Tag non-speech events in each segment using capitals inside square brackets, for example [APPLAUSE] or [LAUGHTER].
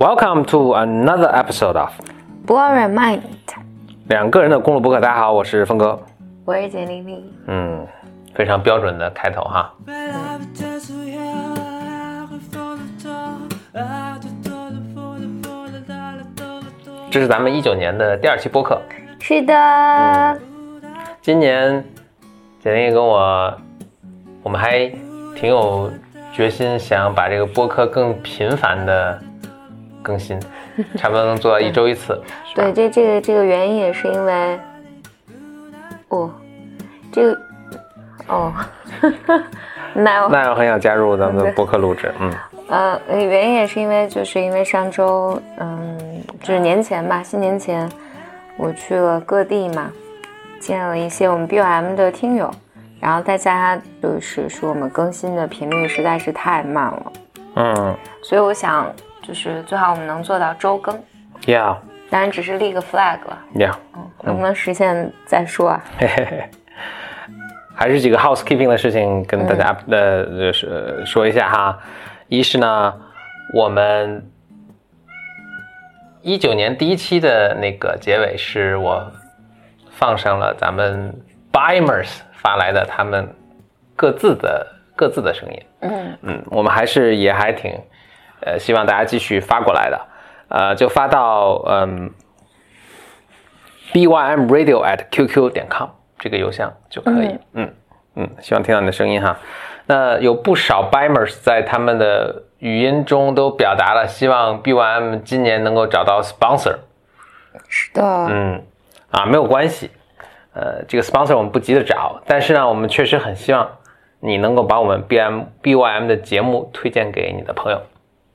Welcome to another episode of Boring Mind，两个人的公路博客。大家好，我是峰哥。我是简丽丽。嗯，非常标准的开头哈。这是咱们一九年的第二期播客。是的，今年简丽跟我，我们还挺有决心，想把这个播客更频繁的更新，差不多能做到一周一次。[LAUGHS] 对，这这个这个原因也是因为，哦，这个，哦，那我那我很想加入咱们的播客录制，嗯。呃，原因也是因为，就是因为上周，嗯，就是年前吧，新年前，我去了各地嘛，见了一些我们 BOM 的听友，然后大家就是说我们更新的频率实在是太慢了，嗯。所以我想就是最好我们能做到周更，，Yeah 当然只是立个 flag 了，Yeah，嗯，能不能实现再说啊？嘿嘿嘿，还是几个 housekeeping 的事情跟大家呃就是说一下哈。一是呢，我们一九年第一期的那个结尾是我放上了咱们 Bimers 发来的他们各自的各自的声音。嗯嗯，我们还是也还挺，呃，希望大家继续发过来的，呃，就发到嗯，bym radio at qq 点 com 这个邮箱就可以。嗯嗯希望听到你的声音哈。那有不少 bimers 在他们的语音中都表达了希望 bym 今年能够找到 sponsor。是的，嗯，啊，没有关系，呃，这个 sponsor 我们不急着找，但是呢，我们确实很希望你能够把我们 B M B Y M 的节目推荐给你的朋友。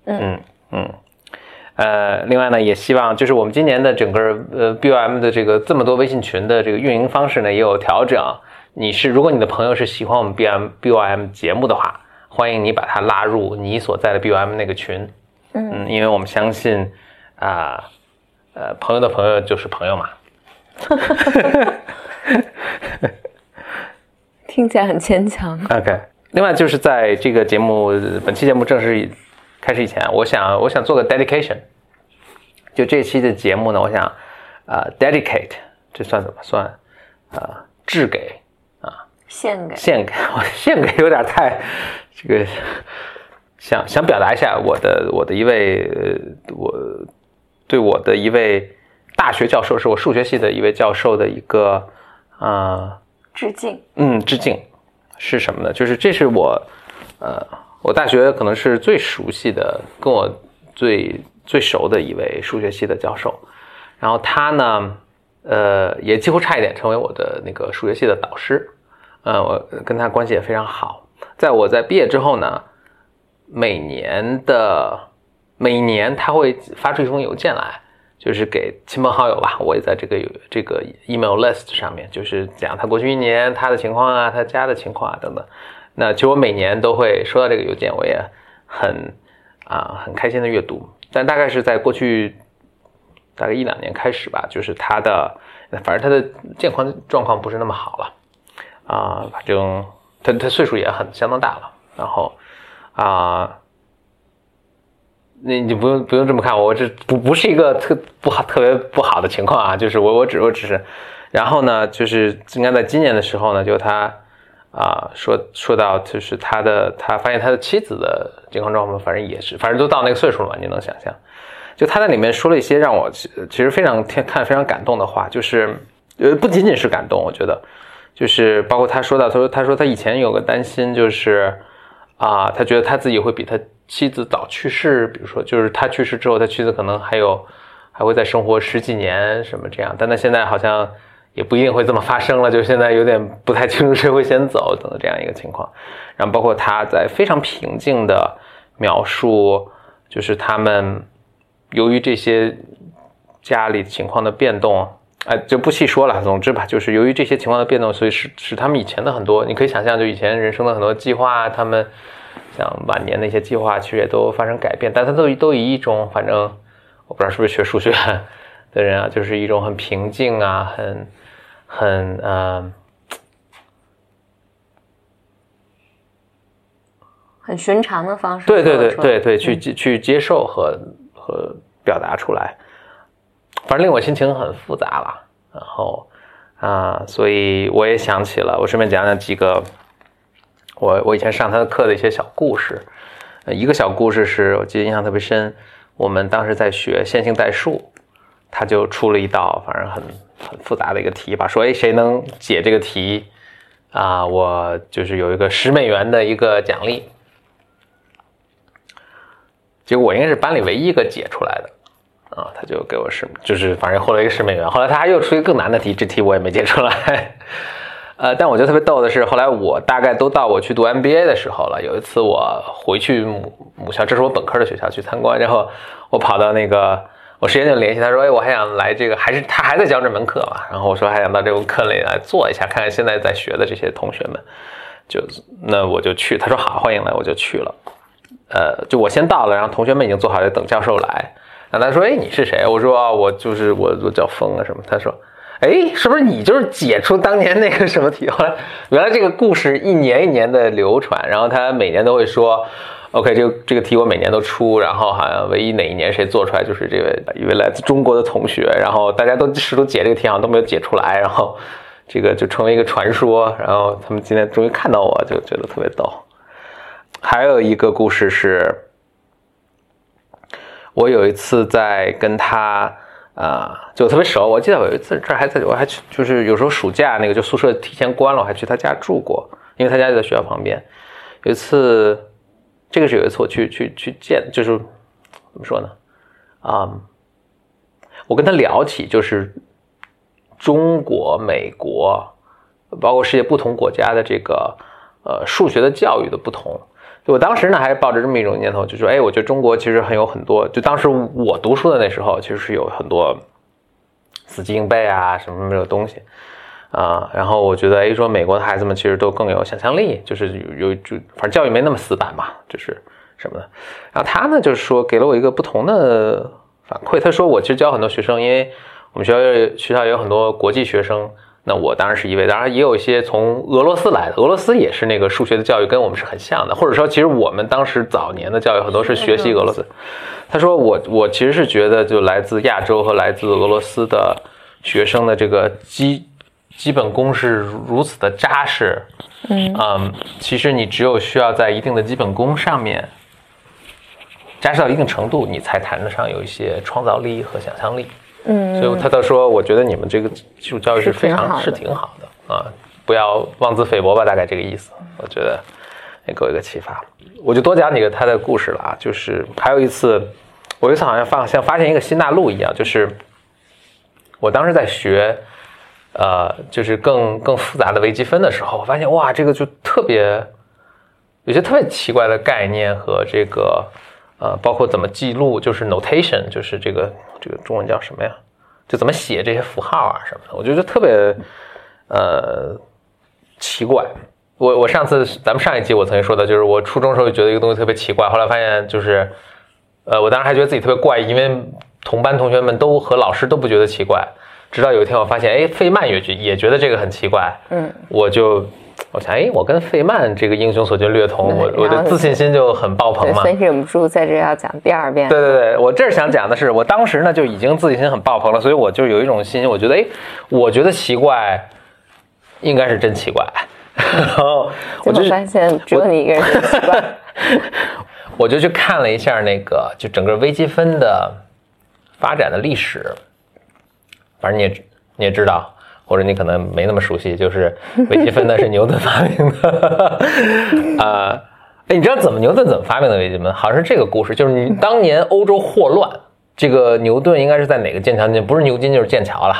嗯嗯呃，另外呢，也希望就是我们今年的整个呃 BOM 的这个这么多微信群的这个运营方式呢也有调整。你是如果你的朋友是喜欢我们 BMBOM 节目的话，欢迎你把他拉入你所在的 BOM 那个群。嗯嗯，因为我们相信啊。呃，朋友的朋友就是朋友嘛。[LAUGHS] 听起来很牵强。OK，另外就是在这个节目本期节目正式开始以前，我想我想做个 dedication，就这期的节目呢，我想呃 dedicate，这算怎么算？呃，致给啊献给献给我 [LAUGHS] 献给有点太这个想想表达一下我的我的一位呃我对我的一位大学教授，是我数学系的一位教授的一个啊。致敬。嗯，致敬是什么呢？就是这是我，呃，我大学可能是最熟悉的，跟我最最熟的一位数学系的教授。然后他呢，呃，也几乎差一点成为我的那个数学系的导师。呃，我跟他关系也非常好。在我在毕业之后呢，每年的每年他会发出一封邮件来，就是给亲朋好友吧，我也在这个有这个 email list 上面，就是讲他过去一年他的情况啊，他家的情况啊等等。那其实我每年都会收到这个邮件，我也很啊很开心的阅读。但大概是在过去大概一两年开始吧，就是他的反正他的健康状况不是那么好了啊，反正他他岁数也很相当大了，然后啊。那你不用不用这么看我，这不不是一个特不好特别不好的情况啊，就是我我只我只是，然后呢，就是应该在今年的时候呢，就他啊、说说到就是他的他发现他的妻子的健康状况，反正也是，反正都到那个岁数了，你能想象，就他在里面说了一些让我其其实非常看非常感动的话，就是呃不仅仅是感动，我觉得就是包括他说到他说他说他以前有个担心就是啊、他觉得他自己会比他妻子早去世，比如说就是他去世之后，他妻子可能还有还会再生活十几年什么这样，但他现在好像也不一定会这么发生了，就现在有点不太清楚谁会先走等等这样一个情况。然后包括他在非常平静的描述，就是他们由于这些家里情况的变动。哎，就不细说了。总之吧，就是由于这些情况的变动，所以使使他们以前的很多，你可以想象，就以前人生的很多计划，他们像晚年的一些计划，其实也都发生改变。但他都都以一种，反正我不知道是不是学数学的人啊，就是一种很平静啊，很很呃，很寻常的方式。对对对对对，去接去接受和和表达出来，反正令我心情很复杂了。然后啊，所以我也想起了，我顺便讲讲几个我我以前上他的课的一些小故事。一个小故事是我记得印象特别深，我们当时在学线性代数，他就出了一道反正很很复杂的一个题吧，说哎谁能解这个题啊，我就是有一个十美元的一个奖励。结果我应该是班里唯一一个解出来的，啊，他就给我十，就是反正获了一个十美元。后来他还又出一个更难的题，这题我也没解出来。[LAUGHS] 呃，但我觉得特别逗的是，后来我大概都到我去读 MBA 的时候了。有一次我回去母母校，这是我本科的学校去参观，然后我跑到那个我时间就联系他说，哎，我还想来这个，还是他还在教这门课嘛？然后我说还想到这个课里来做一下，看看现在在学的这些同学们，就那我就去。他说好，欢迎来，我就去了。呃，就我先到了，然后同学们已经坐好了等教授来。然后他说，哎，你是谁？我说我就是我，我叫风啊什么。他说。哎，是不是你就是解出当年那个什么题？后来原来这个故事一年一年的流传，然后他每年都会说，OK，这个这个题我每年都出，然后好像唯一哪一年谁做出来就是这位一位来自中国的同学，然后大家都试图解这个题，好像都没有解出来，然后这个就成为一个传说。然后他们今天终于看到我，就觉得特别逗。还有一个故事是，我有一次在跟他。啊，就特别熟。我记得有一次这还在，我还去，就是有时候暑假那个就宿舍提前关了，我还去他家住过，因为他家就在学校旁边。有一次，这个是有一次我去去去见，就是怎么说呢？啊，我跟他聊起就是中国、美国，包括世界不同国家的这个呃数学的教育的不同。我当时呢，还是抱着这么一种念头，就说：“哎，我觉得中国其实很有很多。就当时我读书的那时候，其实是有很多死记硬背啊，什么什么的东西啊。然后我觉得，哎，说美国的孩子们其实都更有想象力，就是有有就反正教育没那么死板嘛，就是什么的。然后他呢，就是说给了我一个不同的反馈。他说，我其实教很多学生，因为我们学校学校有很多国际学生。”那我当然是一位，当然也有一些从俄罗斯来的，俄罗斯也是那个数学的教育跟我们是很像的，或者说其实我们当时早年的教育很多是学习俄罗斯。他说我我其实是觉得就来自亚洲和来自俄罗斯的学生的这个基基本功是如此的扎实，嗯嗯，其实你只有需要在一定的基本功上面扎实到一定程度，你才谈得上有一些创造力和想象力。嗯，所以他倒说，我觉得你们这个基础教育是非常是挺好的啊，不要妄自菲薄吧，大概这个意思。我觉得也给我一个启发，我就多讲几个他的故事了啊。就是还有一次，我有一次好像发像发现一个新大陆一样，就是我当时在学呃，就是更更复杂的微积分的时候，我发现哇，这个就特别有些特别奇怪的概念和这个。呃，包括怎么记录，就是 notation，就是这个这个中文叫什么呀？就怎么写这些符号啊什么的，我觉得特别呃奇怪。我我上次咱们上一集我曾经说的，就是我初中时候觉得一个东西特别奇怪，后来发现就是呃，我当时还觉得自己特别怪异，因为同班同学们都和老师都不觉得奇怪，直到有一天我发现，哎，费曼也觉也觉得这个很奇怪，嗯，我就。我想，哎，我跟费曼这个英雄所见略同，我我的自信心就很爆棚嘛。所以忍不住在这要讲第二遍。对对对，我这儿想讲的是，我当时呢就已经自信心很爆棚了，所以我就有一种信心，我觉得，哎，我觉得奇怪，应该是真奇怪。[LAUGHS] 然后我就发现只有你一个人奇怪。[LAUGHS] 我就去看了一下那个，就整个微积分的发展的历史，反正你也你也知道。或者你可能没那么熟悉，就是 [LAUGHS] 微积分呢是牛顿发明的，[LAUGHS] 啊，哎，你知道怎么牛顿怎么发明的微积分？好像是这个故事，就是你当年欧洲霍乱，这个牛顿应该是在哪个剑桥？不是牛津就是剑桥了，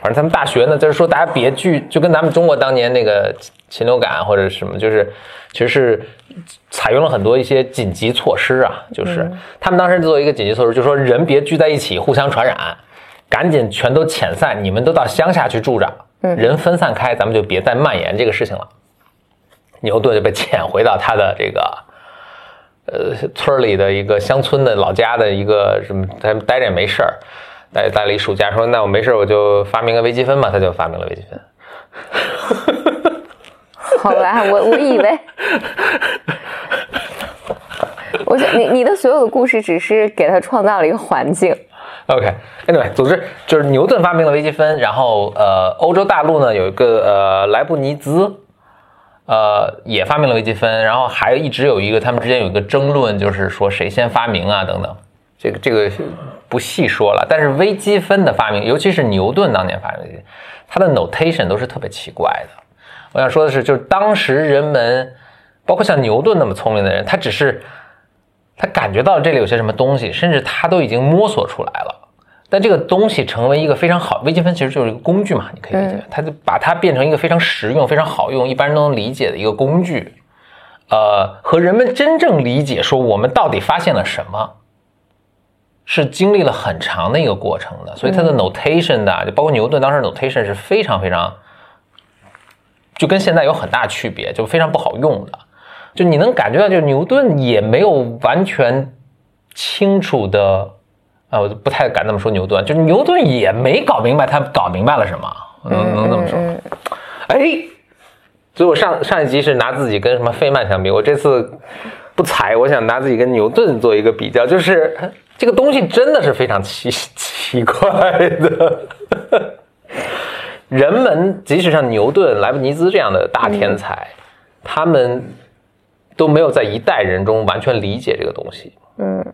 反正他们大学呢，就是说大家别聚，就跟咱们中国当年那个禽流感或者什么，就是其实是采用了很多一些紧急措施啊，就是他们当时做一个紧急措施，就说人别聚在一起互相传染。赶紧全都遣散，你们都到乡下去住着，人分散开，咱们就别再蔓延这个事情了。牛顿就被遣回到他的这个呃村里的一个乡村的老家的一个什么，他待着也没事儿，待待了一暑假，说那我没事我就发明个微积分吧，他就发明了微积分。[LAUGHS] 好吧，我我以为。[LAUGHS] 我想你你的所有的故事只是给他创造了一个环境。OK，Anyway，[LAUGHS] 总之就是牛顿发明了微积分，然后呃，欧洲大陆呢有一个呃莱布尼兹，呃也发明了微积分，然后还一直有一个他们之间有一个争论，就是说谁先发明啊等等，这个这个不细说了。但是微积分的发明，尤其是牛顿当年发明的，它的 notation 都是特别奇怪的。我想说的是，就是当时人们，包括像牛顿那么聪明的人，他只是他感觉到这里有些什么东西，甚至他都已经摸索出来了。但这个东西成为一个非常好，微积分其实就是一个工具嘛，你可以理解，它就把它变成一个非常实用、非常好用、一般人都能理解的一个工具。呃，和人们真正理解说我们到底发现了什么，是经历了很长的一个过程的。所以它的 notation 的，就包括牛顿当时 notation 是非常非常，就跟现在有很大区别，就非常不好用的。就你能感觉到，就牛顿也没有完全清楚的，啊，我不太敢这么说牛顿，就是牛顿也没搞明白他搞明白了什么，能能这么说？哎，所以我上上一集是拿自己跟什么费曼相比，我这次不才，我想拿自己跟牛顿做一个比较，就是这个东西真的是非常奇 [LAUGHS] 奇怪的。人们即使像牛顿、莱布尼兹这样的大天才，他们都没有在一代人中完全理解这个东西。嗯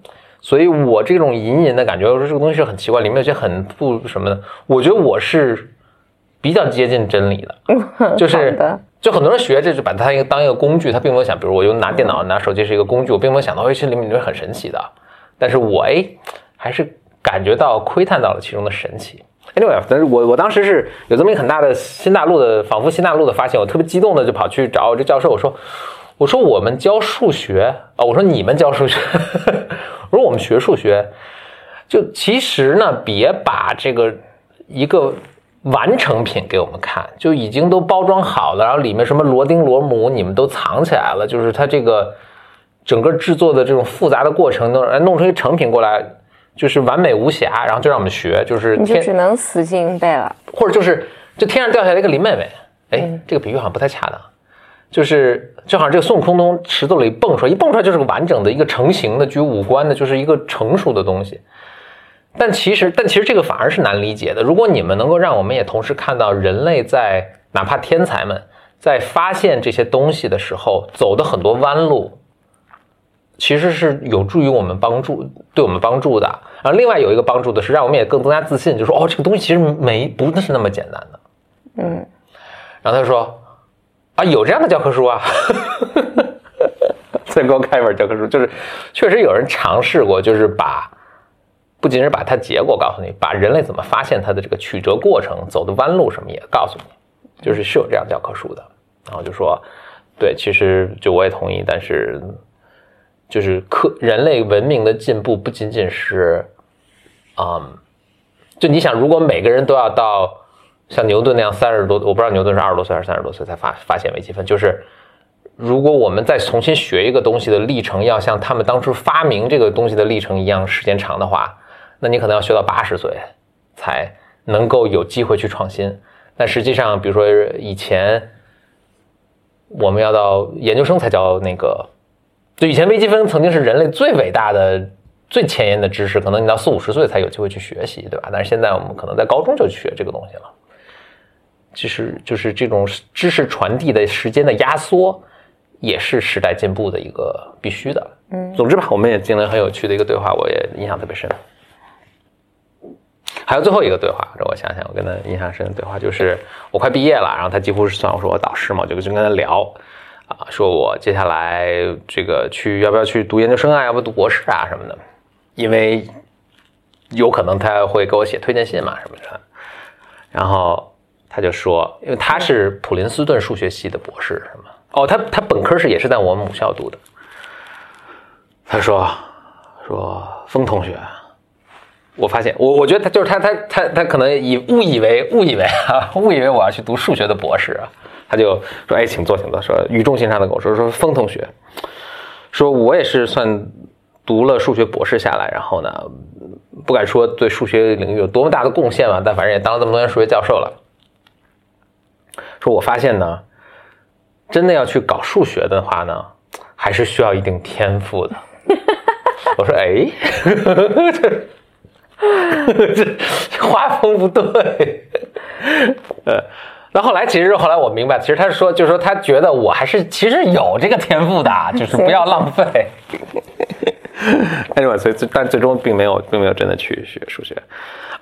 所以我这种隐隐的感觉，我说这个东西是很奇怪，里面有些很不什么的。我觉得我是比较接近真理的，[LAUGHS] 就是就很多人学这就把它一个当一个工具，他并没有想，比如我用拿电脑、拿手机是一个工具，我并没有想到，哎，这里面是很神奇的。但是我哎，还是感觉到窥探到了其中的神奇。Anyway，但是我我当时是有这么一个很大的新大陆的，仿佛新大陆的发现，我特别激动的就跑去找我这教授，我说，我说我们教数学啊、我说你们教数学，[LAUGHS] 我说我们学数学，就其实呢，别把这个一个完成品给我们看，就已经都包装好了，然后里面什么螺钉螺母你们都藏起来了，就是它这个整个制作的这种复杂的过程，弄弄出一个成品过来，就是完美无瑕，然后就让我们学，就是天你就只能死记硬背了。或者就是就天上掉下来一个林妹妹，哎，这个比喻好像不太恰当，就是正好像这个孙悟空从石头里蹦出来，一蹦出来就是个完整的一个成型的、具有五官的，就是一个成熟的东西。但其实，但其实这个反而是难理解的。如果你们能够让我们也同时看到人类在哪怕天才们在发现这些东西的时候走的很多弯路，其实是有助于我们帮助，对我们帮助的。然后另外有一个帮助的是，让我们也更增加自信，就说哦，这个东西其实没不是那么简单的。嗯，然后他就说啊，有这样的教科书啊，[LAUGHS] 再给我开一本教科书，就是确实有人尝试过，就是把不仅是把它结果告诉你，把人类怎么发现它的这个曲折过程、走的弯路什么也告诉你，就是是有这样教科书的。然后就说，对，其实就我也同意，但是就是科人类文明的进步不仅仅是，嗯，就你想，如果每个人都要到像牛顿那样三十多，我不知道牛顿是二十多岁还是三十多岁才发发现微积分，就是如果我们再重新学一个东西的历程，要像他们当初发明这个东西的历程一样时间长的话，那你可能要学到八十岁才能够有机会去创新。但实际上，比如说以前我们要到研究生才教那个，就以前微积分曾经是人类最伟大的、最前沿的知识，可能你到四五十岁才有机会去学习，对吧？但是现在我们可能在高中就去学这个东西了。其实就是这种知识传递的时间的压缩，也是时代进步的一个必须的。嗯，总之吧，我们也经历了很有趣的一个对话，我也印象特别深。还有最后一个对话，让我想想，我跟他印象深的对话就是我快毕业了，然后他几乎是算我说我导师嘛，我就就跟他聊啊，说我接下来这个去要不要去读研究生啊，要不读博士啊什么的，因为有可能他会给我写推荐信嘛什么的。然后他就说，因为他是普林斯顿数学系的博士，是吗？哦，他他本科是也是在我们母校读的。他说说风同学，我发现我我觉得他就是他他他他可能以误以为误以为啊误以为我要去读数学的博士啊，他就说哎请坐请坐，说语重心长的跟我说说风同学，说我也是算读了数学博士下来，然后呢不敢说对数学领域有多么大的贡献吧，但反正也当了这么多年数学教授了。说我发现呢，真的要去搞数学的话呢，还是需要一定天赋的。[LAUGHS] 我说哎，这 [LAUGHS] 这画风不对。呃，那后来其实后来我明白，其实他是说，就是说他觉得我还是其实有这个天赋的，就是不要浪费。anyway，所以最但最终并没有并没有真的去学数学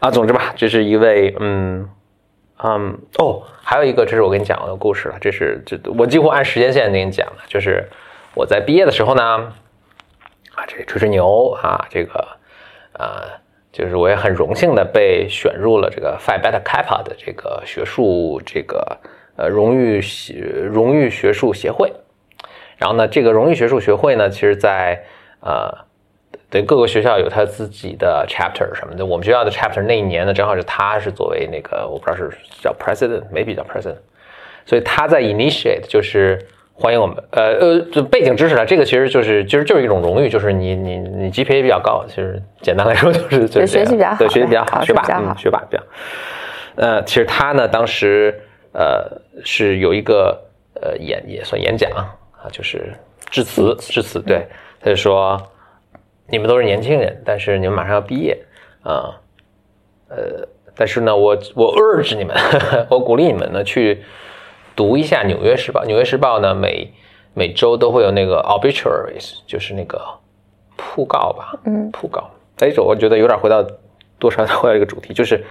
啊。总之吧，这是一位嗯嗯哦，还有一个，这是我跟你讲的故事了。这是这我几乎按时间线给你讲的，就是我在毕业的时候呢，啊，这吹吹牛啊，这个啊，就是我也很荣幸的被选入了这个 Phi Beta Kappa 的这个学术这个呃荣誉学荣誉学术协会。然后呢，这个荣誉学术学会呢，其实在呃，对各个学校有他自己的 chapter 什么的。我们学校的 chapter 那一年呢，正好是他是作为那个我不知道是叫 president，maybe 叫 president，所以他在 initiate 就是欢迎我们。呃呃，就背景知识呢，这个其实就是其实就是一种荣誉，就是你你你 GPA 比较高，其实简单来说就是就是学习比较好，对学习比较好，学霸嗯，学霸比较。呃，其实他呢，当时呃是有一个呃演也算演讲啊，就是致辞致辞，对。他就说：“你们都是年轻人，但是你们马上要毕业啊，呃，但是呢，我我 urge 你们，[LAUGHS] 我鼓励你们呢去读一下《纽约时报》。《纽约时报》呢，每每周都会有那个 obituaries，就是那个讣告吧，嗯，讣告。哎，这我觉得有点回到多少 [LAUGHS] 回到一个主题，就是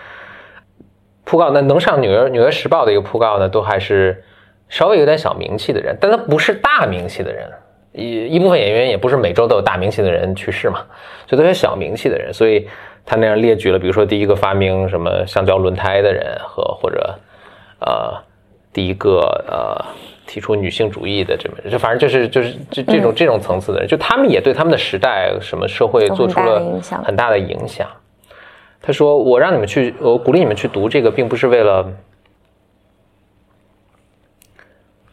讣告。那能上《纽约纽约时报》的一个讣告呢，都还是稍微有点小名气的人，但他不是大名气的人。”一一部分演员也不是每周都有大名气的人去世嘛，所以都是小名气的人，所以他那样列举了，比如说第一个发明什么橡胶轮胎的人和或者呃第一个呃提出女性主义的这么，就反正就是就是这这种这种层次的人，就他们也对他们的时代什么社会做出了很大的影响。他说：“我让你们去，我鼓励你们去读这个，并不是为了，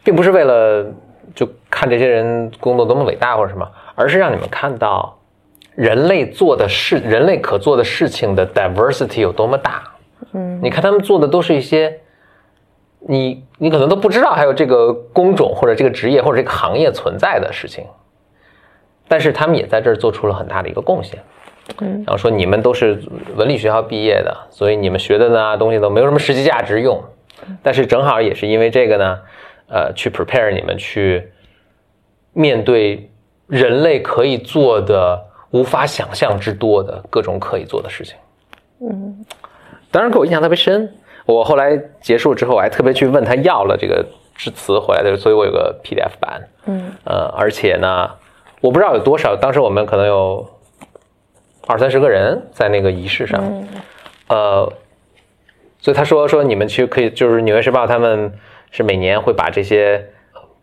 并不是为了。”就看这些人工作多么伟大或者什么，而是让你们看到人类做的事，人类可做的事情的 diversity 有多么大。嗯，你看他们做的都是一些你你可能都不知道还有这个工种或者这个职业或者这个行业存在的事情，但是他们也在这儿做出了很大的一个贡献。嗯，然后说你们都是文理学校毕业的，所以你们学的呢东西都没有什么实际价值用，但是正好也是因为这个呢。呃，去 prepare 你们去面对人类可以做的无法想象之多的各种可以做的事情。嗯，当然给我印象特别深。我后来结束之后，我还特别去问他要了这个致辞回来的，所以我有个 PDF 版。嗯，呃，而且呢，我不知道有多少，当时我们可能有二三十个人在那个仪式上。呃，所以他说说你们去可以，就是《纽约时报》他们。是每年会把这些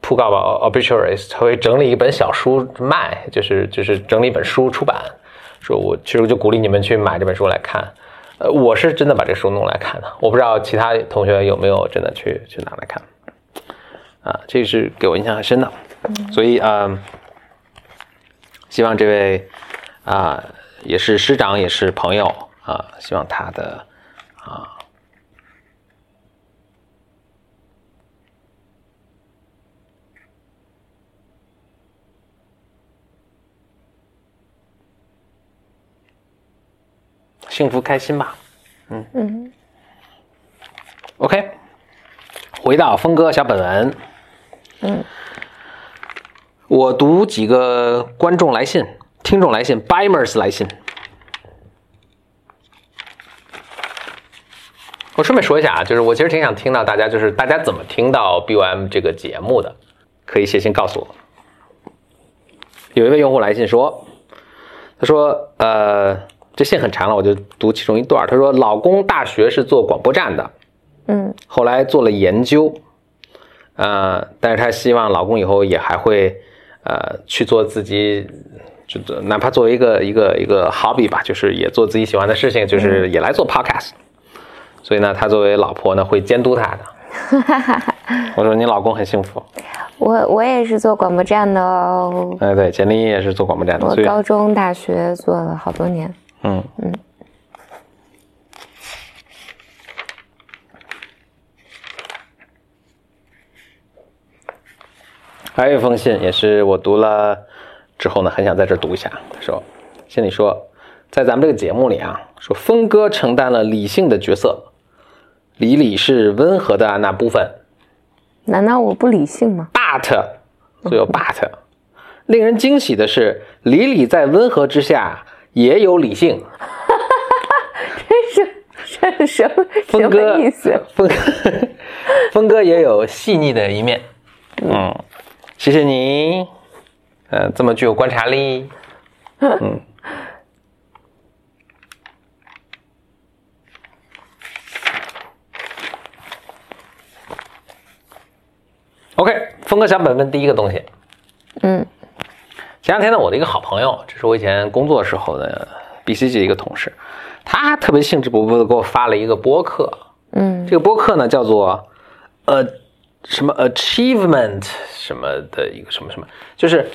讣告吧 obituaries，他会整理一本小书卖，就是就是整理一本书出版。说我其实就鼓励你们去买这本书来看。呃，我是真的把这书弄来看的，我不知道其他同学有没有真的去去拿来看。啊，这是给我印象很深的。所以啊，希望这位啊也是师长也是朋友啊，希望他的啊。幸福开心吧，嗯嗯，OK，回到峰哥小本文，嗯，我读几个观众来信、听众来信、Bimers 来信。我顺便说一下啊，就是我其实挺想听到大家，就是大家怎么听到 BOM 这个节目的，可以写信告诉我。有一位用户来信说，他说，呃。这信很长了，我就读其中一段。他说：“老公大学是做广播站的，嗯，后来做了研究，呃，但是他希望老公以后也还会，呃，去做自己，就哪怕作为一个一个一个 hobby 吧，就是也做自己喜欢的事情，就是也来做 podcast。所以呢，他作为老婆呢，会监督他的。[LAUGHS] 我说你老公很幸福。我我也是做广播站的哦。哎，对，简历也是做广播站的。我高中、大学做了好多年。”嗯嗯，还有一封信，也是我读了之后呢，很想在这读一下。他说：“信里说，在咱们这个节目里啊，说峰哥承担了理性的角色，李李是温和的那部分。难道我不理性吗？But，所以有 but。令人惊喜的是，李李在温和之下也有理性。[LAUGHS] 这是这是什么什么意思？峰哥，[LAUGHS] 峰哥也有细腻的一面。嗯，谢谢你，呃，这么具有观察力。[LAUGHS] 嗯。OK，峰哥想本问第一个东西。嗯。前两天呢，我的一个好朋友，这是我以前工作时候的 BCG 一个同事，他特别兴致勃勃的给我发了一个播客。嗯。这个播客呢叫做呃什么 Achievement 什么的一个什么什么，就是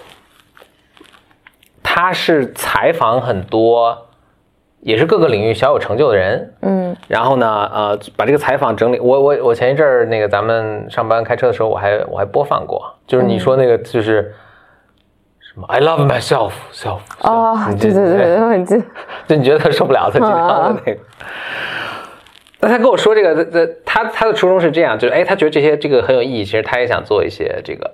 他是采访很多也是各个领域小有成就的人。嗯。然后呢，呃，把这个采访整理，我我我前一阵儿那个咱们上班开车的时候，我还我还播放过，就是你说那个就是。什么？I love myself, self。哦，对对对对，我记。就你觉得他受不了他经常的那个。那他跟我说这个，他他他的初衷是这样，就是哎，他觉得这些这个很有意义，其实他也想做一些这个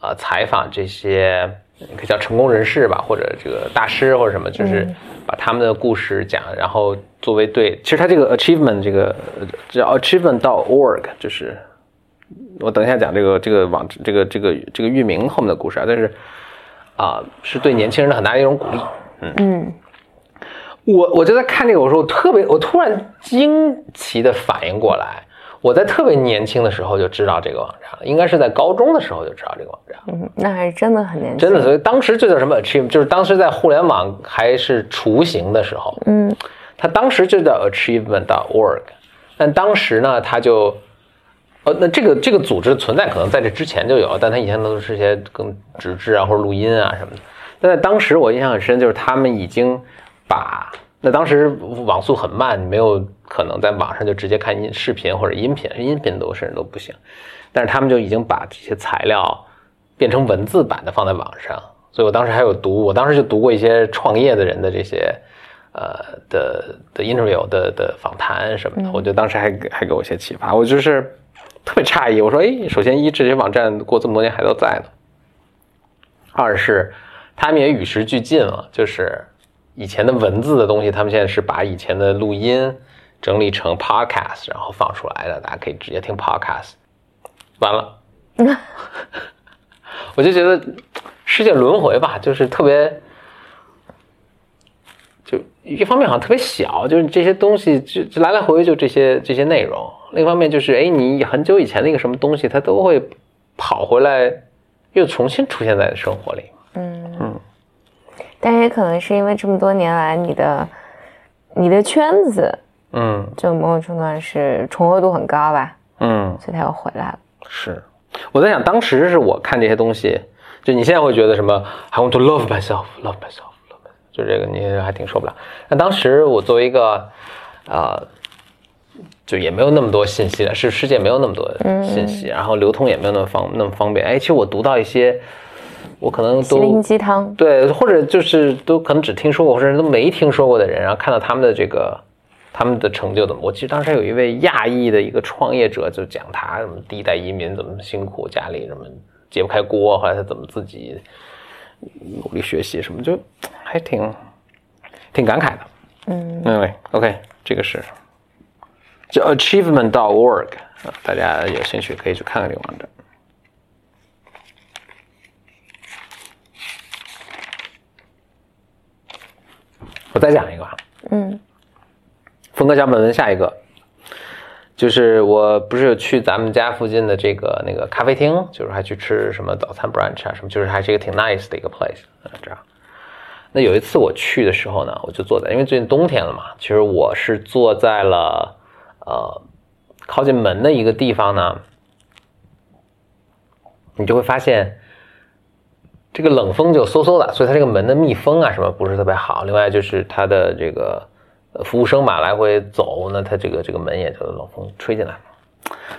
呃采访这些可以叫成功人士吧，或者这个大师或者什么，就是把他们的故事讲，然后作为对，其实他这个 achievement 这个叫 achievement 到 org，就是我等一下讲这个这个网这个这个这个域名后面的故事啊，但是。啊，是对年轻人的很大的一种鼓励。嗯嗯，我我就在看这个，我说我特别，我突然惊奇的反应过来，我在特别年轻的时候就知道这个网站了，应该是在高中的时候就知道这个网站。嗯，那还是真的很年轻。真的，所以当时就叫什么 achieve，就是当时在互联网还是雏形的时候。嗯，它当时就叫 achievement.org，但当时呢，它就。呃，那这个这个组织存在可能在这之前就有，但它以前都是些更纸质啊或者录音啊什么的。但在当时我印象很深，就是他们已经把那当时网速很慢，你没有可能在网上就直接看音视频或者音频，音频都甚至都不行。但是他们就已经把这些材料变成文字版的放在网上，所以我当时还有读，我当时就读过一些创业的人的这些呃的的 interview 的的访谈什么的，我觉得当时还还给我一些启发，我就是。特别诧异，[LAUGHS] 我说：“哎，首先一，这些网站过这么多年还都在呢；二是他们也与时俱进了，就是以前的文字的东西，他们现在是把以前的录音整理成 podcast，然后放出来的，大家可以直接听 podcast。完了，[LAUGHS] 我就觉得世界轮回吧，就是特别，就一方面好像特别小，就是这些东西就来来回回就这些这些内容。”另一方面就是，哎，你很久以前的一个什么东西，它都会跑回来，又重新出现在生活里。嗯嗯。但也可能是因为这么多年来，你的你的圈子，嗯，就某种程度上是重合度很高吧。嗯。所以它又回来了。是，我在想，当时是我看这些东西，就你现在会觉得什么？I want to love myself, love myself, love myself，就这个你还挺受不了。那当时我作为一个，呃。就也没有那么多信息了，是世界没有那么多信息，然后流通也没有那么方那么方便。哎，其实我读到一些，我可能都心灵鸡汤，对，或者就是都可能只听说过，或者都没听说过的人，然后看到他们的这个他们的成就怎么，我记得当时有一位亚裔的一个创业者，就讲他什么第一代移民怎么辛苦，家里什么揭不开锅，后来他怎么自己努力学习什么，就还挺挺感慨的。嗯，对对，OK，这个是。叫 achievement.org 啊，大家有兴趣可以去看看这个网站。我再讲一个啊，嗯，峰哥讲本文下一个，就是我不是去咱们家附近的这个那个咖啡厅，就是还去吃什么早餐 brunch 啊什么，就是还是一个挺 nice 的一个 place 啊这样。那有一次我去的时候呢，我就坐在，因为最近冬天了嘛，其实我是坐在了。呃，靠近门的一个地方呢，你就会发现这个冷风就嗖嗖的，所以它这个门的密封啊什么不是特别好。另外就是它的这个服务生嘛来回走，那它这个这个门也就冷风吹进来。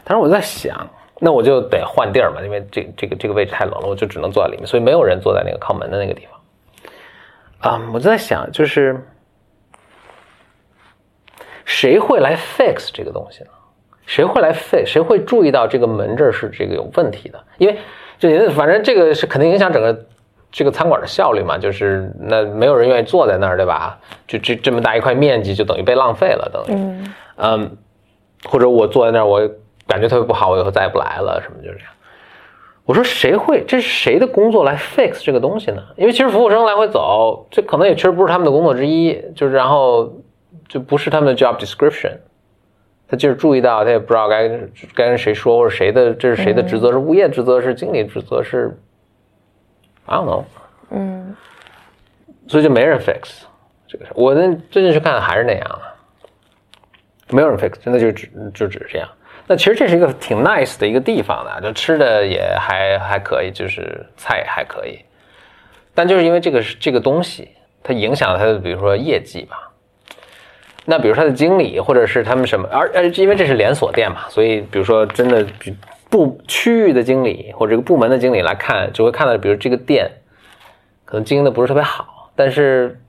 当时我就在想，那我就得换地儿嘛，因为这这个这个位置太冷了，我就只能坐在里面，所以没有人坐在那个靠门的那个地方。啊，我就在想，就是谁会来 fix 这个东西呢？谁会来 fix？谁会注意到这个门这儿是这个有问题的？因为这反正这个是肯定影响整个这个餐馆的效率嘛，就是那没有人愿意坐在那儿，对吧？就这这么大一块面积就等于被浪费了，等于嗯嗯，或者我坐在那儿，我感觉特别不好，我以后再也不来了，什么就是这样。我说谁会？这是谁的工作来 fix 这个东西呢？因为其实服务生来回走，这可能也确实不是他们的工作之一，就是然后就不是他们的 job description。他就是注意到，他也不知道该该跟谁说，或者谁的这是谁的职责，是物业职责，是经理职责，是 I don't know，嗯所以就没人 fix 这个事。我那最近去看还是那样啊，没有人 fix，真的就只就只是这样。那其实这是一个挺 nice 的一个地方的，就吃的也还还可以，就是菜也还可以，但就是因为这个是这个东西，它影响了它的比如说业绩吧。那比如他的经理或者是他们什么，而而因为这是连锁店嘛，所以比如说真的部区域的经理或者这个部门的经理来看，就会看到，比如这个店可能经营的不是特别好，但是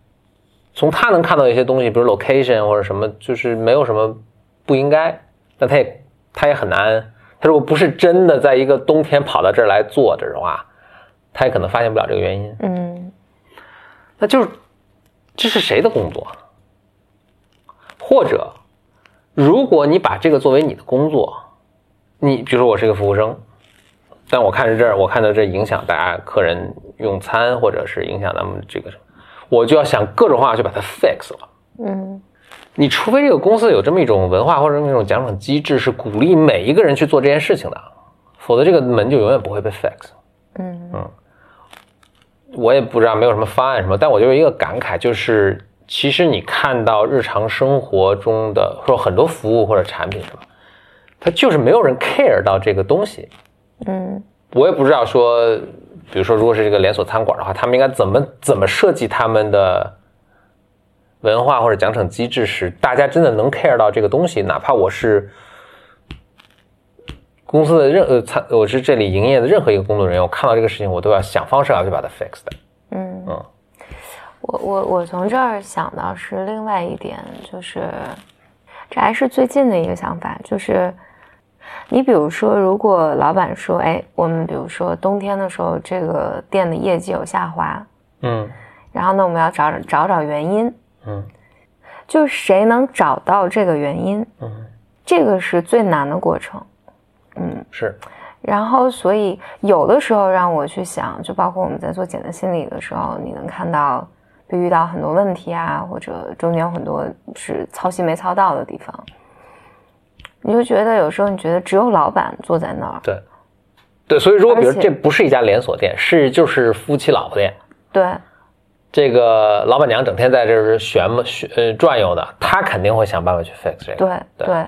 从他能看到一些东西，比如 location 或者什么，就是没有什么不应该，那他也他也很难，他如果不是真的在一个冬天跑到这儿来做这种话，他也可能发现不了这个原因。嗯那就是这是谁的工作？或者，如果你把这个作为你的工作，你比如说我是一个服务生，但我看着这儿，我看到这影响大家客人用餐，或者是影响咱们这个什么，我就要想各种方法去把它 fix 了。嗯你除非这个公司有这么一种文化或者这么一种奖赏机制，是鼓励每一个人去做这件事情的，否则这个门就永远不会被 fix。嗯我也不知道没有什么方案什么，但我就有一个感慨，就是其实你看到日常生活中的说很多服务或者产品什么，它就是没有人 care 到这个东西。嗯我也不知道说，比如说如果是这个连锁餐馆的话，他们应该怎么怎么设计他们的文化或者奖惩机制，使大家真的能 care 到这个东西，哪怕我是。公司的任呃餐，我是这里营业的任何一个工作人员，我看到这个事情，我都要想方设法去把它 fix 的。我我我从这儿想到是另外一点，就是这还是最近的一个想法，就是你比如说，如果老板说，哎，我们比如说冬天的时候，这个店的业绩有下滑，嗯。然后呢，我们要找找找原因，嗯。就是谁能找到这个原因，嗯，这个是最难的过程。嗯，是，然后所以有的时候让我去想，就包括我们在做简单心理的时候，你能看到会遇到很多问题啊，或者中间有很多是操心没操到的地方，你就觉得有时候你觉得只有老板坐在那儿，对，对，所以如果比如这不是一家连锁店，是就是夫妻老婆店，对。这个老板娘整天在这儿旋嘛旋呃转悠的，她肯定会想办法去 fix 这个。对对。对，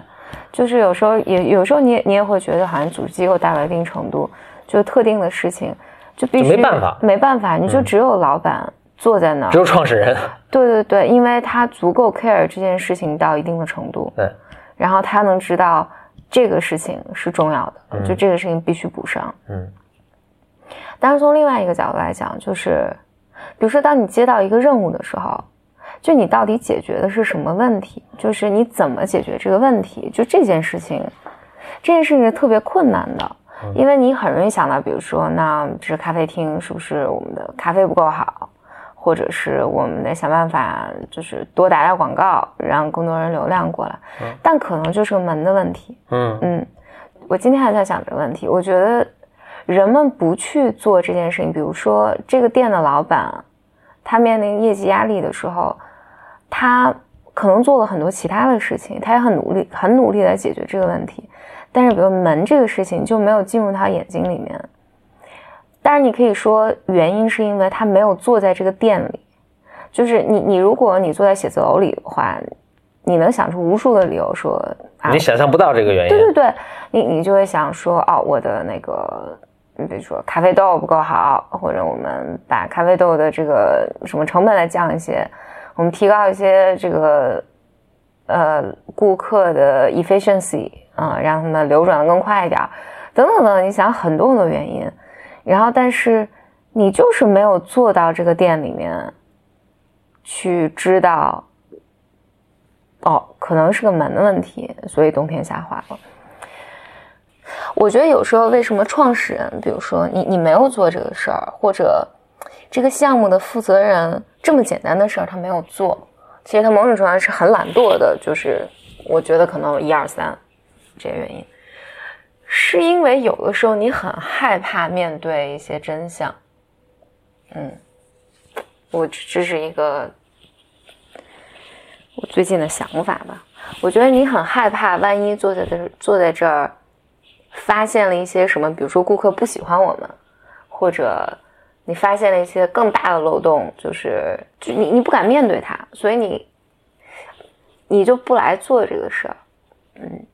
就是有时候也有时候你也你也会觉得好像组织机构大到一定程度，就特定的事情就必须就没办法。嗯没办法，你就只有老板坐在那儿只，有创始人。对对对，因为他足够 care 这件事情到一定的程度，对，然然后他能知道这个事情是重要的，就这个事情必须补上。嗯但是从另外一个角度来讲，就是比如说当你接到一个任务的时候，就你到底解决的是什么问题？就是你怎么解决这个问题？就这件事情，这件事情是特别困难的。因为你很容易想到，比如说，那这是咖啡厅，是不是我们的咖啡不够好，或者是我们得想办法，就是多打打广告，让更多人流量过来。但可能就是个门的问题。嗯嗯，我今天还在想这个问题。我觉得人们不去做这件事情，比如说这个店的老板，他面临业绩压力的时候，他可能做了很多其他的事情，他也很努力，很努力来解决这个问题。但是，比如门这个事情就没有进入他眼睛里面。当然，你可以说原因是因为他没有坐在这个店里。就是你，你如果你坐在写字楼里的话，你能想出无数个理由说啊你，想象不到这个原因。对对对，你你就会想说，哦，我的那个，你比如说咖啡豆不够好，或者我们把咖啡豆的这个什么成本来降一些，我们提高一些这个呃顾客的 efficiency 啊、让他们流转的更快一点，等等等等，你想很多很多原因，然后但是你就是没有做到这个店里面去知道，哦，可能是个门的问题，所以冬天下滑了。我觉得有时候为什么创始人，比如说你你没有做这个事儿，或者这个项目的负责人这么简单的事儿他没有做，其实他某种程度上是很懒惰的，就是我觉得可能有一二三这些原因，是因为有的时候你很害怕面对一些真相，嗯，我这是一个我最近的想法吧，我觉得你很害怕，万一坐在这坐在这儿。发现了一些什么，比如说顾客不喜欢我们，或者你发现了一些更大的漏洞，就是就你你不敢面对它，所以你你就不来做这个事儿，嗯，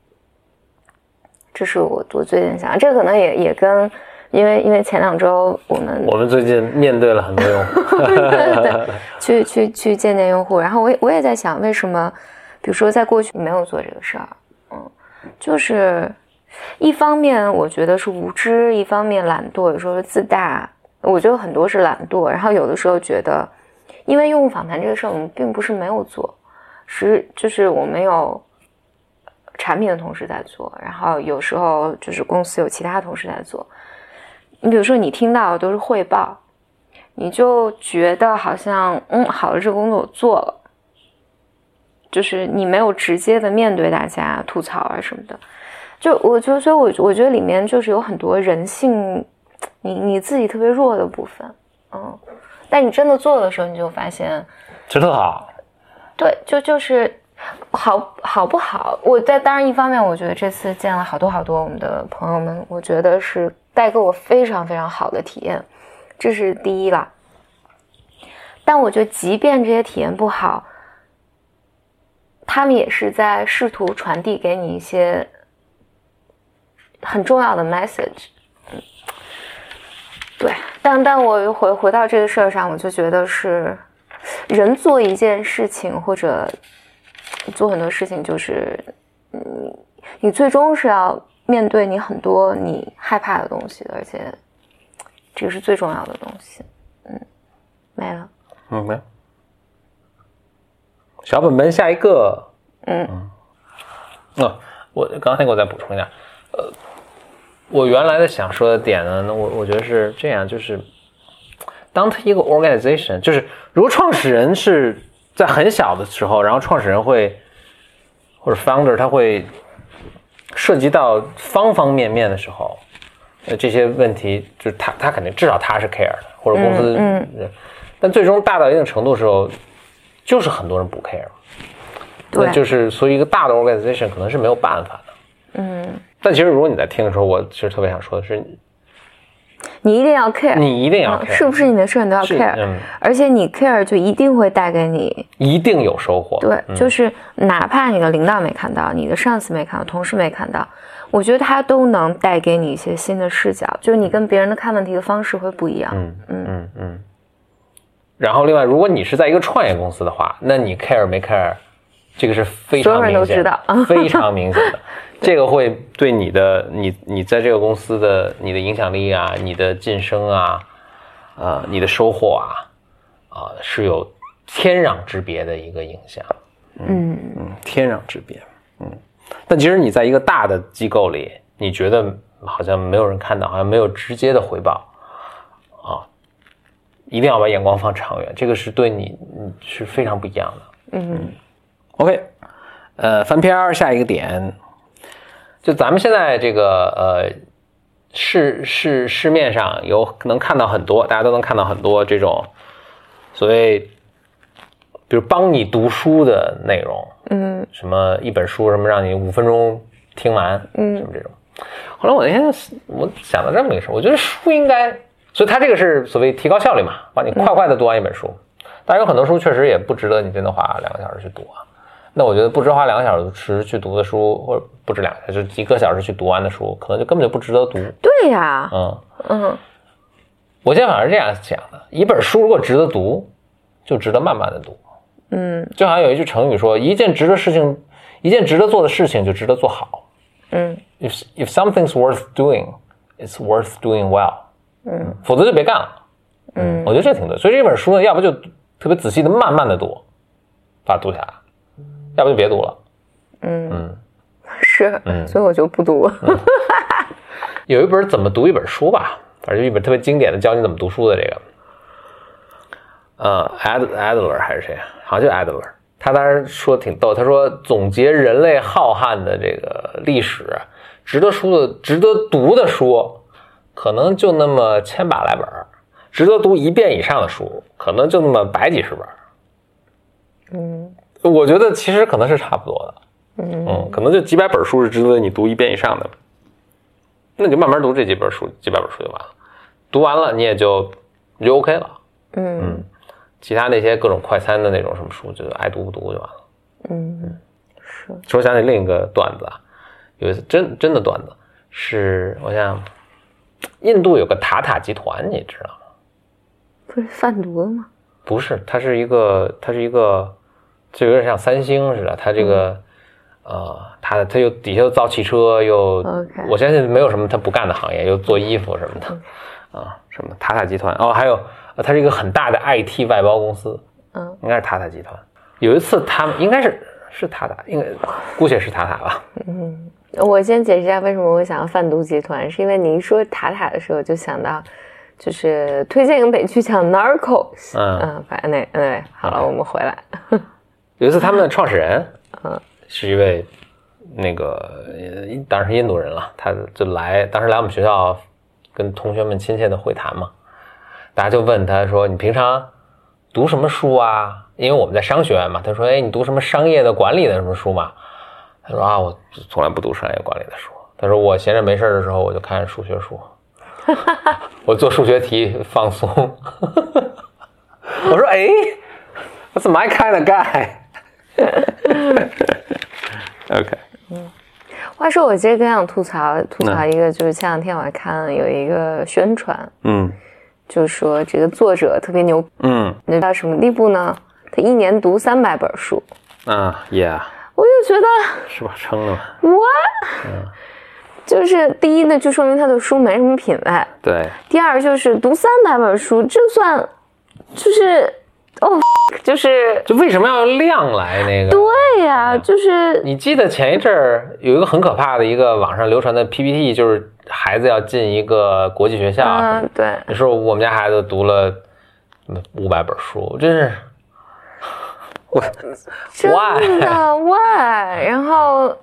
这是我我最近想，这可能也也跟因为因为前两周我们我们最近面对了很多用户，[LAUGHS] 对，去去去见见用户，然后我也我也在想，为什么比如说在过去没有做这个事儿，嗯，就是。一方面我觉得是无知，一方面懒惰，有时候是自大。我觉得很多是懒惰，然后有的时候觉得，因为用户访谈这个事儿，我们并不是没有做，是就是我没有产品的同事在做，然后有时候就是公司有其他同事在做。你比如说，你听到的都是汇报，你就觉得好像嗯，好了，这个工作我做了，就是你没有直接的面对大家吐槽啊什么的。就我就所以，我我觉得里面就是有很多人性，你你自己特别弱的部分，嗯，但你真的做的时候，你就发现，这特好，对，就就是好好不好？我在当然一方面，我觉得这次见了好多好多我们的朋友们，我觉得是带给我非常非常好的体验，这是第一啦。但我觉得，即便这些体验不好，他们也是在试图传递给你一些。很重要的 message，嗯，对，但但我回回到这个事儿上，我就觉得是人做一件事情或者做很多事情，就是嗯你最终是要面对你很多你害怕的东西，而且这个是最重要的东西，嗯，没了，嗯，没有，小本本下一个，嗯，哦，我刚才我再补充一下，呃。我原来的想说的点呢，那我我觉得是这样，就是当他一个 organization，就是如果创始人是在很小的时候，然后创始人会或者 founder 他会涉及到方方面面的时候，呃，这些问题就是他他肯定至少他是 care 的，或者公司，嗯，但最终大到一定程度的时候，就是很多人不 care，那，就是所以一个大的 organization 可能是没有办法的，嗯。但其实，如果你在听的时候，我其实特别想说的是，你一定要 care，你一定要 care，是不是你的事你都要 care，而且你 care 就一定会带给你一定有收获。对，就是哪怕你的领导没看到，你的上司没看到，同事没看到，我觉得他都能带给你一些新的视角，就是你跟别人的看问题的方式会不一样。嗯嗯嗯嗯。然后，另外，如果你是在一个创业公司的话，那你 care 没 care，这个是非常明显的，[LAUGHS] 非常明显的。这个会对你的你你在这个公司的你的影响力啊，你的晋升啊，呃，你的收获啊，啊，是有天壤之别的一个影响。嗯嗯，天壤之别。嗯，但其实你在一个大的机构里，你觉得好像没有人看到，好像没有直接的回报啊，一定要把眼光放长远，这个是对你是非常不一样的。嗯，OK，呃，翻篇儿下一个点。就咱们现在这个呃市市市面上有能看到很多，大家都能看到很多这种所谓，比如帮你读书的内容，嗯，什么一本书什么让你五分钟听完，嗯，什么这种。后来我那天我想到这么一个事，我觉得书应该，所以它这个是所谓提高效率嘛，帮你快快的读完一本书。当然有很多书确实也不值得你真的花两个小时去读啊。那我觉得不值花两个小时去读的书，或者不止两个小时，几个小时去读完的书，可能就根本就不值得读。对呀，嗯嗯，我现在反而是这样想的：一本书如果值得读，就值得慢慢的读。嗯，就好像有一句成语说：“一件值得事情，一件值得做的事情就值得做好。”嗯，if if something's worth doing, it's worth doing well。嗯，否则就别干了。嗯，我觉得这挺对。所以这本书呢，要不就特别仔细的慢慢的读，把它读下来，要不就别读了。嗯嗯，[LAUGHS] 是，嗯 [LAUGHS] 所以我就不读。[LAUGHS] 有一本怎么读一本书吧，反正就一本特别经典的教你怎么读书的这个，呃，Ad Adler 还是谁？好像就 Adler。他当时说挺逗，他说总结人类浩瀚的这个历史，值得书的、值得读的书，可能就那么千把来本儿值得读一遍以上的书，可能就那么百几十本儿嗯我觉得其实可能是差不多的。嗯嗯，可能就几百本书是值得你读一遍以上的，那你就慢慢读这几本书，几百本书就完了。读完了你也就你就 OK 了。嗯其他那些各种快餐的那种什么书，就爱读不读就完了。嗯，是，说想起另一个段子啊，有一次真真的段子，是我想印度有个塔塔集团，你知道吗？不是贩毒的吗？不是，它是一个，它是一个，就有点像三星似的，它这个。呃，它它又底下又造汽车，又我相信没有什么它不干的行业，又做衣服什么的，啊，什么塔塔集团哦，还有呃它是一个很大的 IT 外包公司，嗯应该是塔塔集团。有一次他们应该是是塔塔，应该姑且是塔塔吧，嗯，我先解释一下为什么我想要贩毒集团，是因为你一说塔塔的时候，就想到就是推荐一个美剧叫《Narcos》。嗯嗯，反正那对，好了，我们回来。有一次他们的创始人，嗯是一位那个呃当然是印度人了，他就来，当时来我们学校跟同学们亲切的会谈嘛，大家就问他说：“你平常读什么书啊？”因为我们在商学院嘛，他说：“哎，你读什么商业的、管理的什么书嘛？”他说：“啊，我从来不读商业管理的书。”他说：“我闲着没事儿的时候，我就看数学书，[LAUGHS] 我做数学题放松。[LAUGHS] ”我说：“哎，That's my kind of guy。” [LAUGHS] OK，嗯话说，我其实更想吐槽吐槽一个，就是前两天我还看了有一个宣传，嗯就说这个作者特别牛，嗯牛到什么地步呢？他一年读三百本书，啊，Yeah，我就觉得 [LAUGHS] 是吧？撑了嘛？what？就是第一呢，就说明他的书没什么品味；对，第二就是读三百本书，这算就是哦，就是就为什么要用量来那个？对呀、就是你记得前一阵儿有一个很可怕的一个网上流传的 PPT，就是孩子要进一个国际学校，嗯，对，你说我们家孩子读了五百本书，真是 [LAUGHS] 我真 why 的 why？[LAUGHS] 然后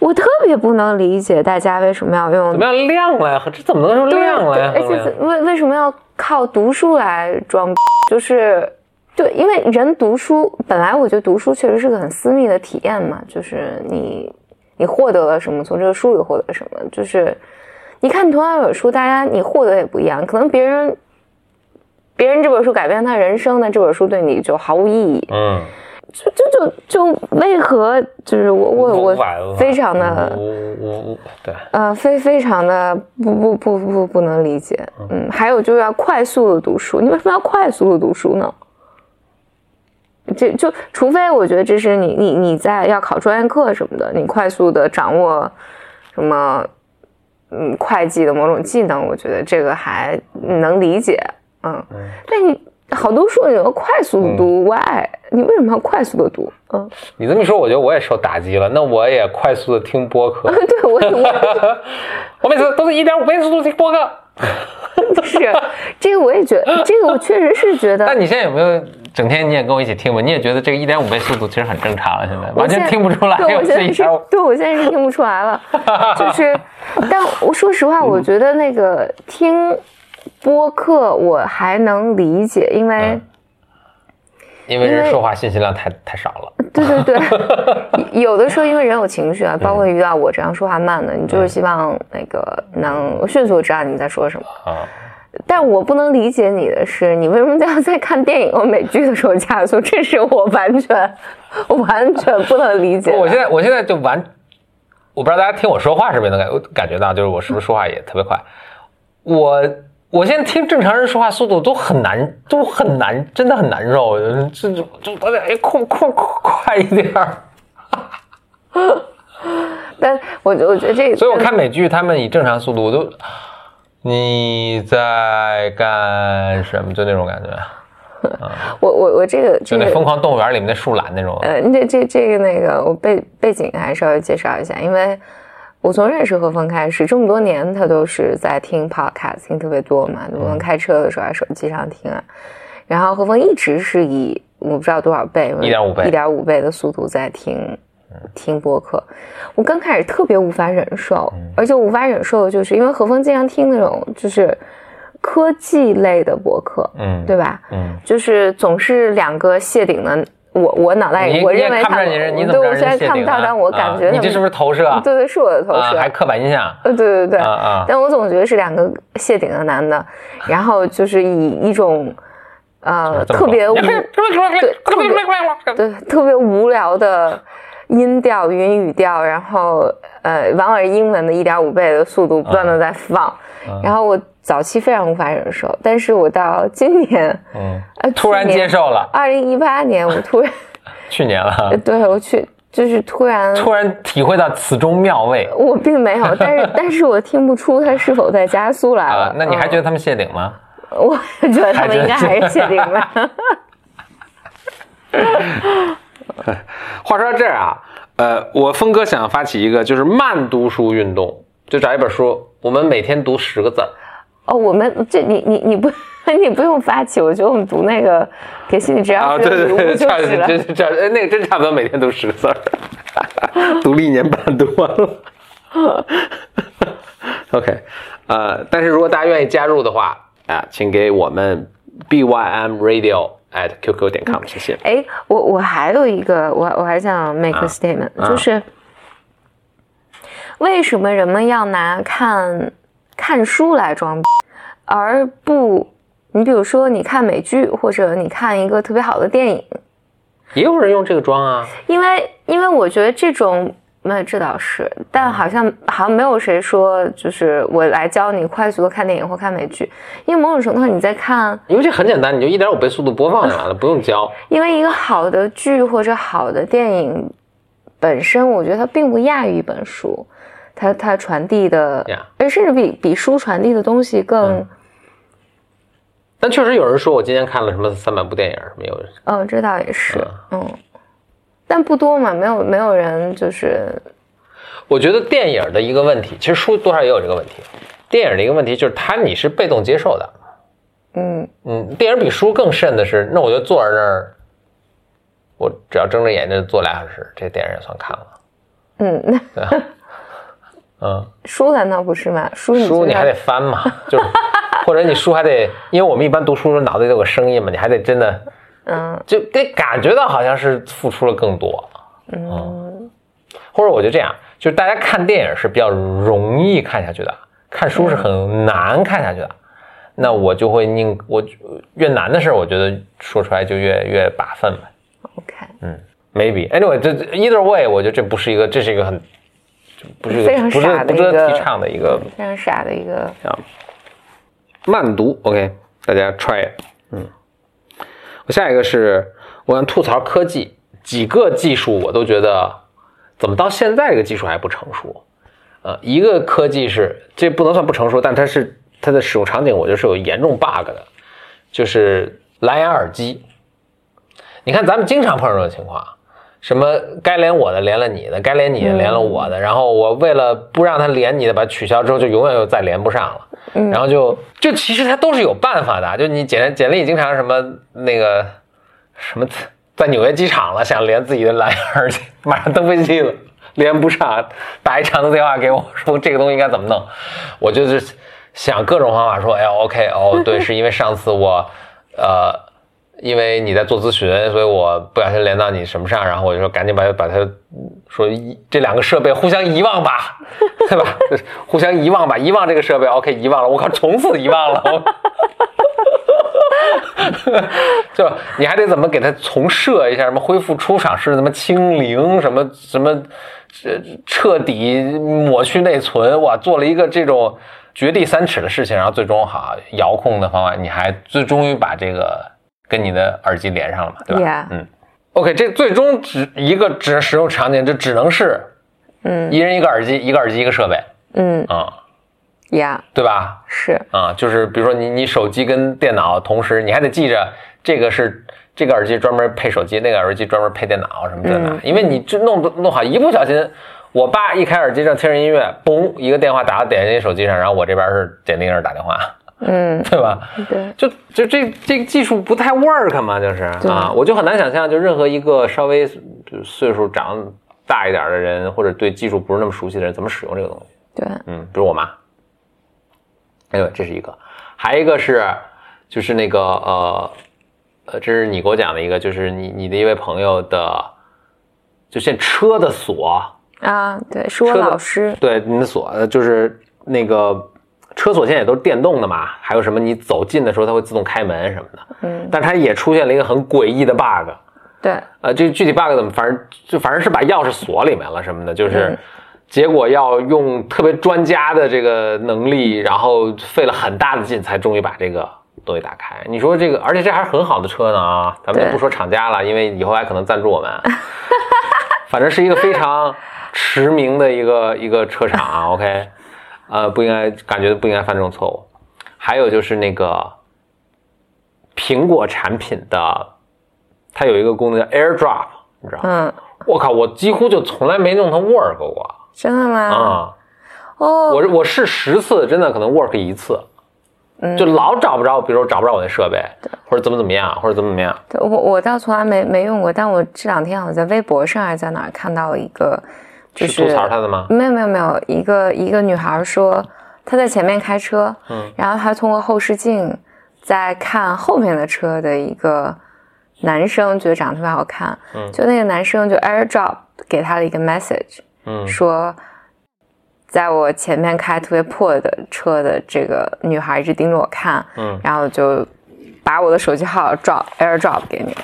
我特别不能理解大家为什么要用怎么样量来？这怎么能用对量来而且来？为为什么要靠读书来装？[LAUGHS] 就是对，因为人读书本来我觉得读书确实是个很私密的体验嘛，就是你你获得了什么，从这个书里获得什么，就是你看同样一本书，大家你获得也不一样，可能别人。别人这本书改变他人生，那这本书对你就毫无意义。嗯，就就就就为何就是我我我非常的无无无对，呃非非常的不不不不不能理解，嗯，还有就是要快速的读书，你为什么要快速的读书呢？这就除非我觉得这是你你你在要考专业课什么的，你快速的掌握什么嗯会计的某种技能，我觉得这个还能理解，嗯，但你好多书你要快速的读、w h y 你为什么要快速的读？嗯，你这么一说，我觉得我也受打击了。那我也快速的听播客，对我我。[LAUGHS] 我每次都是一点五倍速度听播客。[LAUGHS] 是，这个我也觉得，这个我确实是觉得。但你现在有没有整天你也跟我一起听吗？你也觉得这个一点五倍速度其实很正常了，现在完全听不出来。对，我现在对我现在是听不出来了。[LAUGHS] 就是，但我说实话，我觉得那个听播客我还能理解，因为、嗯因为人说话信息量太太少了。对对对，[LAUGHS] 有的时候因为人有情绪啊，包括遇到我这样说话慢的，你就是希望那个能迅速知道你在说什么。啊，但我不能理解你的是，你为什么要在看电影或美剧的时候加速？这是我完全 [LAUGHS] 完全不能理解的。我现在我现在就完，我不知道大家听我说话是不是能感感觉到，就是我是不是说话也特别快。我我现在听正常人说话速度都很难，都很难，真的很难受。这就就我得哎快快快快一点。但我我觉得这，所以我看美剧，他们以正常速度我都你在干什么？就那种感觉。我我我这个就那疯狂动物园里面那树懒那种。呃，这这这个那个，我背背景还稍微介绍一下，因为我从认识何峰开始，这么多年他都是在听 podcast，听特别多嘛，我们开车的时候手机上听啊。然后何峰一直是以我不知道多少倍，一点五倍，一点五倍的速度在听听播客。我刚开始特别无法忍受，而且无法忍受的就是因为何峰经常听那种就是科技类的播客，嗯，对吧？嗯，就是总是两个谢顶的。我我脑袋里我认为他们，对我虽然看不到，但我感觉你这是不是投射？对对，是我的投射，还刻板印象。呃，对对对，但我总觉得是两个谢顶的男的，[LAUGHS] 然后就是以一种。呃，特别无对，特 [LAUGHS] 别对，特别无聊的音调、语音语调，然后呃，往往是英文的一点五倍的速度不断的在放，然后我早期非常无法忍受，但是我到今年，嗯，突然接受了。二零一八年，我突然 [LAUGHS] 去年了，[LAUGHS] 对我去就是突然突然体会到此中妙味。我并没有，[LAUGHS] 但是但是我听不出它是否在加速来了。那你还觉得他们谢顶吗？我觉得他们应该还是谢顶吧。话说到这儿啊，呃，我峰哥想发起一个就是慢读书运动，就找一本书，我们每天读十个字儿。哦，我们这你你你不 [LAUGHS] 你不用发起，我觉得我们读那个给心理治疗师的礼物就是了。真真那个真差不多每天读十个字儿，读了一年半读完了。OK，呃，但是如果大家愿意加入的话。啊，请给我们 bym radio at qq 点 com，谢谢。哎，我我还有一个，我我还想 make a statement，就是为什么人们要拿看看书来装逼，而不你比如说你看美剧，或者你看一个特别好的电影，也有人用这个装啊。因为因为我觉得这种。没有，这倒是，但好像好像没有谁说，就是我来教你快速的看电影或看美剧，因为某种程度上你在看，因为这很简单，你就一点五倍速度播放就完了，[LAUGHS] 不用教。因为一个好的剧或者好的电影本身，我觉得它并不亚于一本书，它它传递的，哎甚至比比书传递的东西更。但确实有人说我今天看了什么三百部电影，没有？哦，这倒也是，嗯。但不多嘛，没有没有人就是。我觉得电影的一个问题，其实书多少也有这个问题。电影的一个问题就是，它你是被动接受的。嗯嗯，电影比书更甚的是，那我就坐在那儿，我只要睁着眼睛坐俩小时，这电影也算看了。嗯，那对 [LAUGHS] 嗯，书难道不是吗？书书你还得翻嘛，就是或者你书还得，因为我们一般读书的时候脑子里有个声音嘛，你还得真的。嗯，就得感觉到好像是付出了更多，嗯，或者我就这样，就是大家看电影是比较容易看下去的，看书是很难看下去的，那我就会宁我越难的事儿，我觉得说出来就越越把分呗。OK，嗯，Maybe，Anyway，这 Either way，我觉得这不是一个，这是一个很不是非常不是不值得提倡的一个非常傻的一个慢读。OK，大家 try，嗯。我下一个是，我想吐槽科技几个技术，我都觉得怎么到现在这个技术还不成熟？呃，一个科技是这不能算不成熟，但它是它的使用场景，我觉得是有严重 bug 的，就是蓝牙耳机。你看咱们经常碰到这种情况，什么该连我的连了你的，该连你的连了我的，然后我为了不让它连你的，把它取消之后，就永远又再连不上了。然后就就其实它都是有办法的，就你简简历经常什么那个什么在纽约机场了，想连自己的蓝牙耳机，[LAUGHS] 马上登飞机了，连不上，打一长途电话给我说这个东西应该怎么弄，我就是想各种方法说，哎，OK，哦，对，是因为上次我呃。因为你在做咨询，所以我不小心连到你什么上，然后我就说赶紧把把它说这两个设备互相遗忘吧，[LAUGHS] 对吧？互相遗忘吧，遗忘这个设备，OK，遗忘了。我靠，从此遗忘了，[LAUGHS] 就你还得怎么给它重设一下？什么恢复出厂是什么清零？什么什么彻底抹去内存？哇，做了一个这种掘地三尺的事情，然后最终好遥控的方法，你还最终于把这个。跟你的耳机连上了嘛，对吧？嗯，OK，这最终只一个只使用场景，就只能是，嗯，一人一个耳机，一个耳机一个设备，嗯。啊，呀，对吧？是，啊，就是比如说你你手机跟电脑同时，你还得记着这个是这个耳机专门配手机，那个耳机专门配电脑什么这的，因为你这弄弄好一不小心，我爸一开耳机正听着音乐，嘣，一个电话打到点进手机上，然后我这边是点那个人打电话，嗯，对吧？对，就就这这个技术不太 work 嘛，就是啊，我就很难想象，就任何一个稍微岁数长大一点的人，或者对技术不是那么熟悉的人，怎么使用这个东西。对，嗯，比如我妈，哎呦，这是一个，还一个是，就是那个呃呃，这是你给我讲的一个，就是你你的一位朋友的，就现车的锁，啊，对，是我老师，对，你的锁呃就是那个车锁现在也都是电动的嘛，还有什么你走近的时候它会自动开门什么的，嗯，但它也出现了一个很诡异的 bug，对，呃，这个具体 bug 怎么，反正就反正是把钥匙锁里面了什么的，就是嗯。结果要用特别专家的这个能力，然后费了很大的劲才终于把这个东西打开。你说这个，而且这还是很好的车呢啊，[LAUGHS] 咱们就不说厂家了，因为以后还可能赞助我们。[LAUGHS] 反正是一个非常驰名的一个一个车厂啊，OK，呃，不应该感觉不应该犯这种错误。还有就是那个苹果产品的，它有一个功能叫 AirDrop，你知道吗？嗯，我靠，我几乎就从来没用它 work 过真的吗？啊！哦，我我试十次，真的可能 work 一次，嗯就老找不着，比如说找不着我那设备，或者怎么怎么样，或者怎么怎么样。对我我倒从来没没用过，但我这两天好像在微博上还是在哪看到了一个，就是吐槽他的吗？没有没有没有，一个一个女孩说她在前面开车，嗯，然后她通过后视镜在看后面的车的一个男生，觉得长得特别好看，嗯就那个男生就 AirDrop 给她了一个 message，嗯说。在我前面开特别破的车的这个女孩一直盯着我看，嗯然后就把我的手机号 drop AirDrop 给你，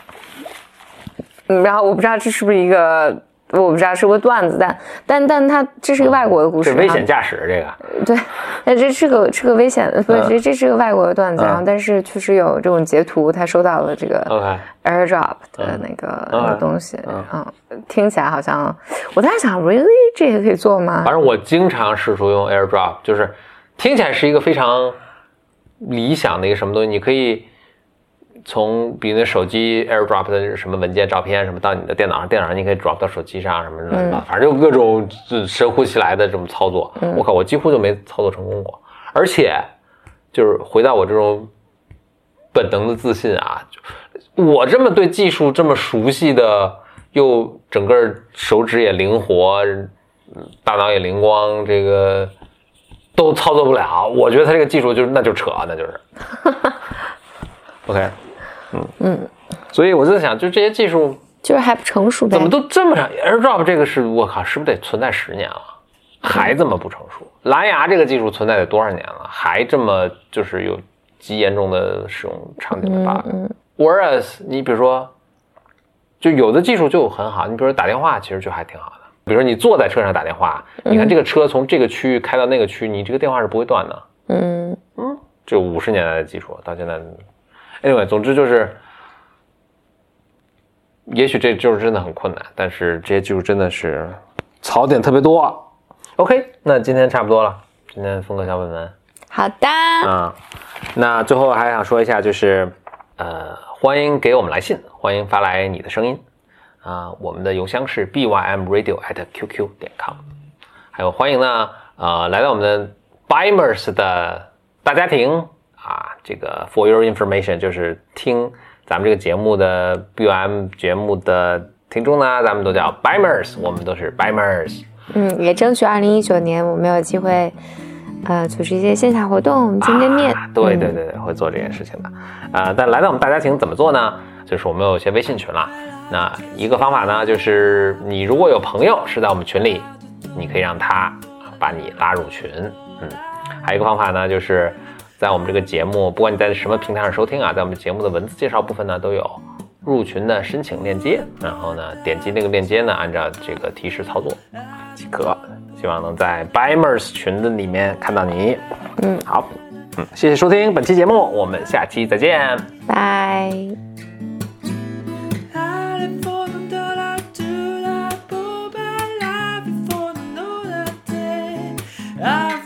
嗯，然后我不知道这是不是一个，我不知道是不是段子，但但但它这是一个外国的故事，危险驾驶这个，对，那这是个是个危险，不是嗯。这这是个外国的段子，嗯。然后但是确实有这种截图，他收到了这个 OK，AirDrop 的那个嗯那个东西，嗯。嗯，听起来好像我在想，really 这也可以做吗？反？正我经常试图用 AirDrop，就是听起来是一个非常理想的一个什么东西，你可以从比如那手机 AirDrop 的什么文件、照片什么到你的电脑上，电脑上你可以 drop 到手机上什么的，嗯反正就各种就神乎其来的这种操作。我靠，我几乎就没操作成功过，而且就是回到我这种本能的自信啊，我这么对技术这么熟悉的，又整个手指也灵活，嗯大脑也灵光，这个都操作不了。我觉得他这个技术就是那就扯，那就是。[LAUGHS] OK，嗯嗯，所以我就在想，就这些技术就是还不成熟呗怎么都这么长？AirDrop 这个是我靠，是不是得存在十年了？还这么不成熟？蓝牙这个技术存在得多少年了？还这么就是有极严重的使用场景的 bug？、嗯 Whereas 你比如说，就有的技术就很好，你比如说打电话，其实就还挺好的。比如说你坐在车上打电话，你看这个车从这个区域开到那个区，你这个电话是不会断的。嗯这五十年代的技术到现在，anyway，总之就是，也许这就是真的很困难，但是这些技术真的是槽点特别多。OK，那今天差不多了，今天风格小本本。好的，啊，那最后还想说一下，就是呃，欢迎给我们来信，欢迎发来你的声音。啊，我们的邮箱是 bymradio at qq 点 com，还有欢迎呢，呃，来到我们的 Bymers 的大家庭啊，这个 for your information 就是听咱们这个节目的 BUM 节目的听众呢，咱们都叫 Bimers，我们都是 Bimers。嗯，也争取二零一九年我们有机会，呃，组织一些线下活动，见见面。啊对嗯对对对，会做这件事情的。呃，但来到我们大家庭怎么做呢？就是我们有一些微信群了。那一个方法呢，就是你如果有朋友是在我们群里，你可以让他把你拉入群。嗯，还有一个方法呢，就是在我们这个节目，不管你在什么平台上收听啊，在我们节目的文字介绍部分呢都有入群的申请链接，然后呢点击那个链接呢，按照这个提示操作即可。希望能在 Bymers 群子里面看到你。嗯，好，嗯，谢谢收听本期节目，我们下期再见，拜。Ah!